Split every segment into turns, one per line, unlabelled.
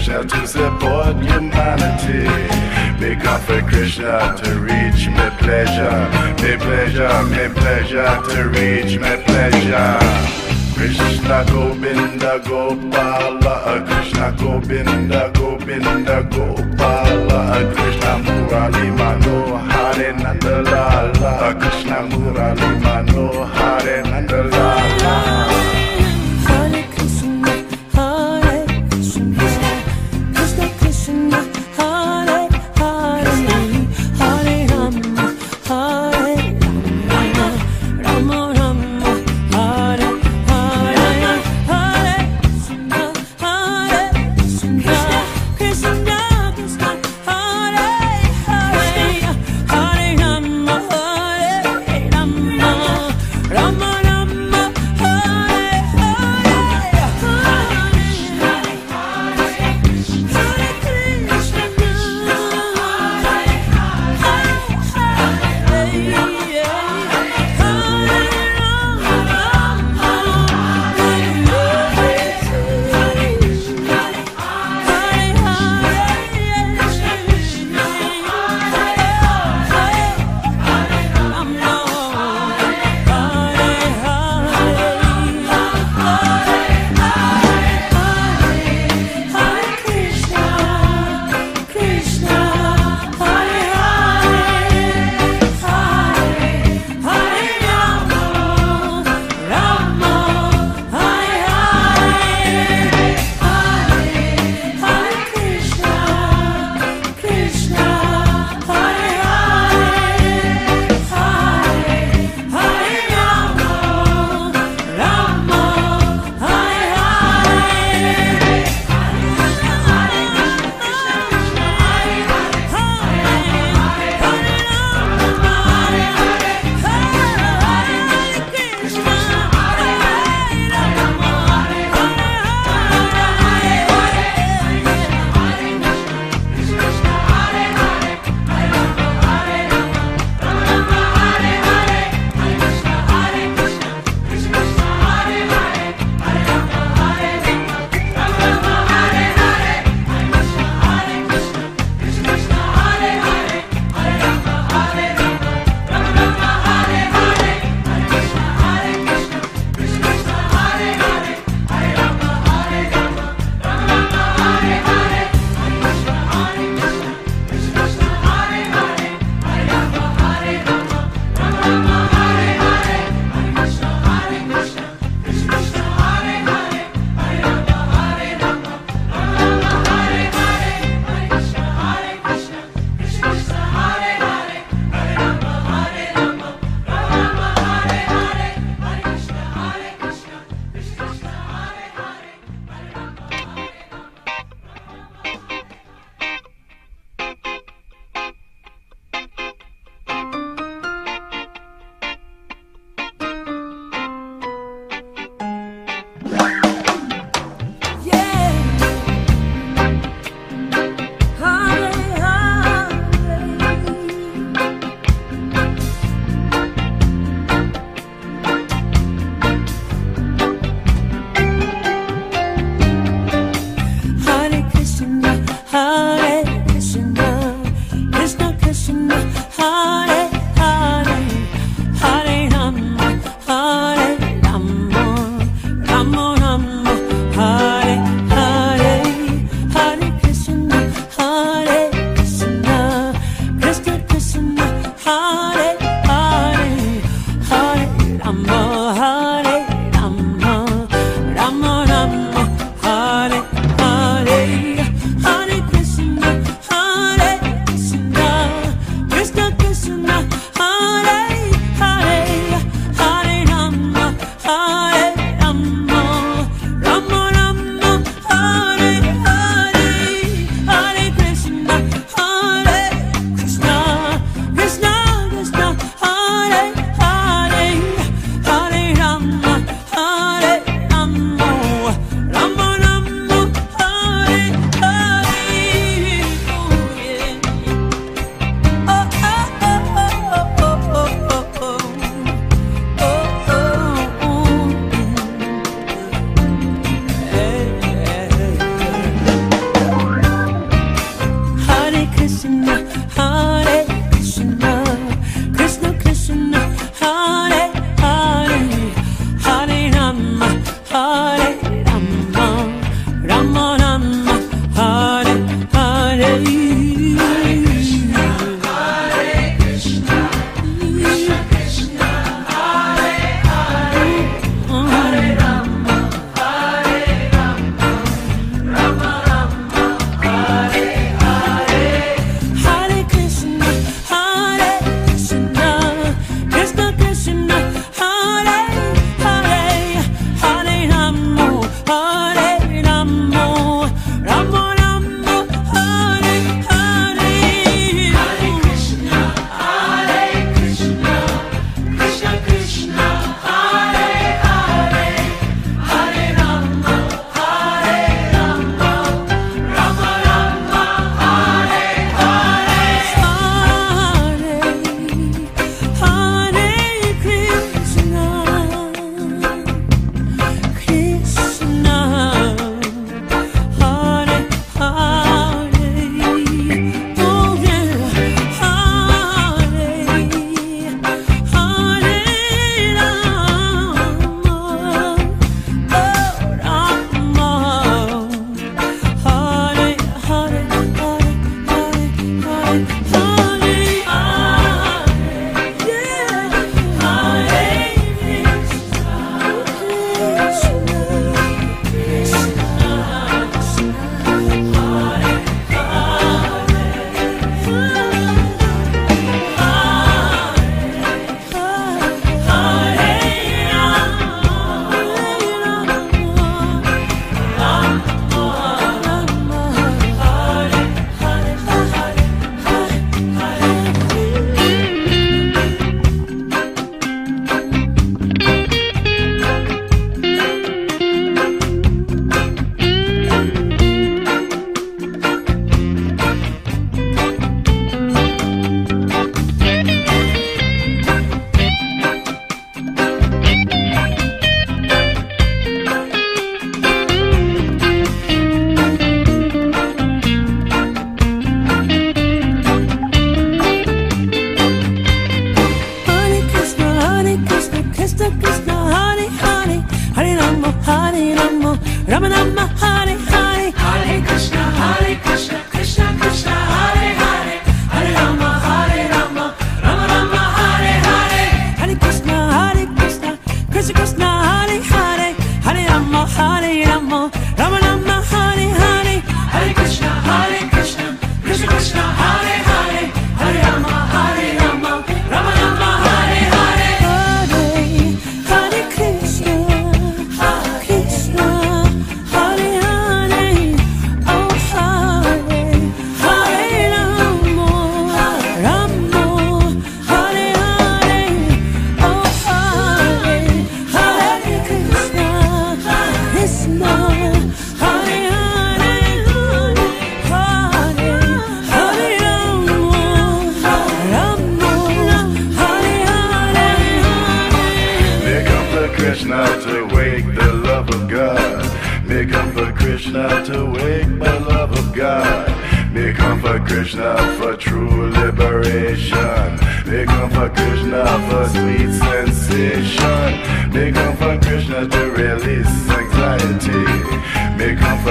Krishna
to support humanity. May God for Krishna to reach me pleasure. May pleasure, may pleasure to reach me pleasure. Krishna Govinda Gopala Krishna Govinda Govinda Gopala Krishna Murali Manohare Nandalala Krishna Murali Manohare Nandalala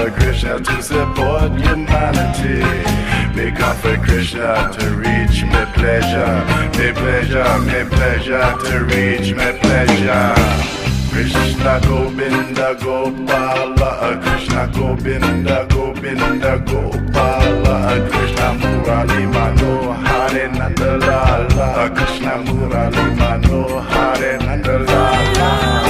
for Krishna to support humanity. May God for Krishna to reach my pleasure. May pleasure, may pleasure to reach my pleasure. Krishna Govinda Gopala Krishna Govinda Govinda Gopala Krishna Murali Manohare Nandalala Krishna Murali Manohare Nandalala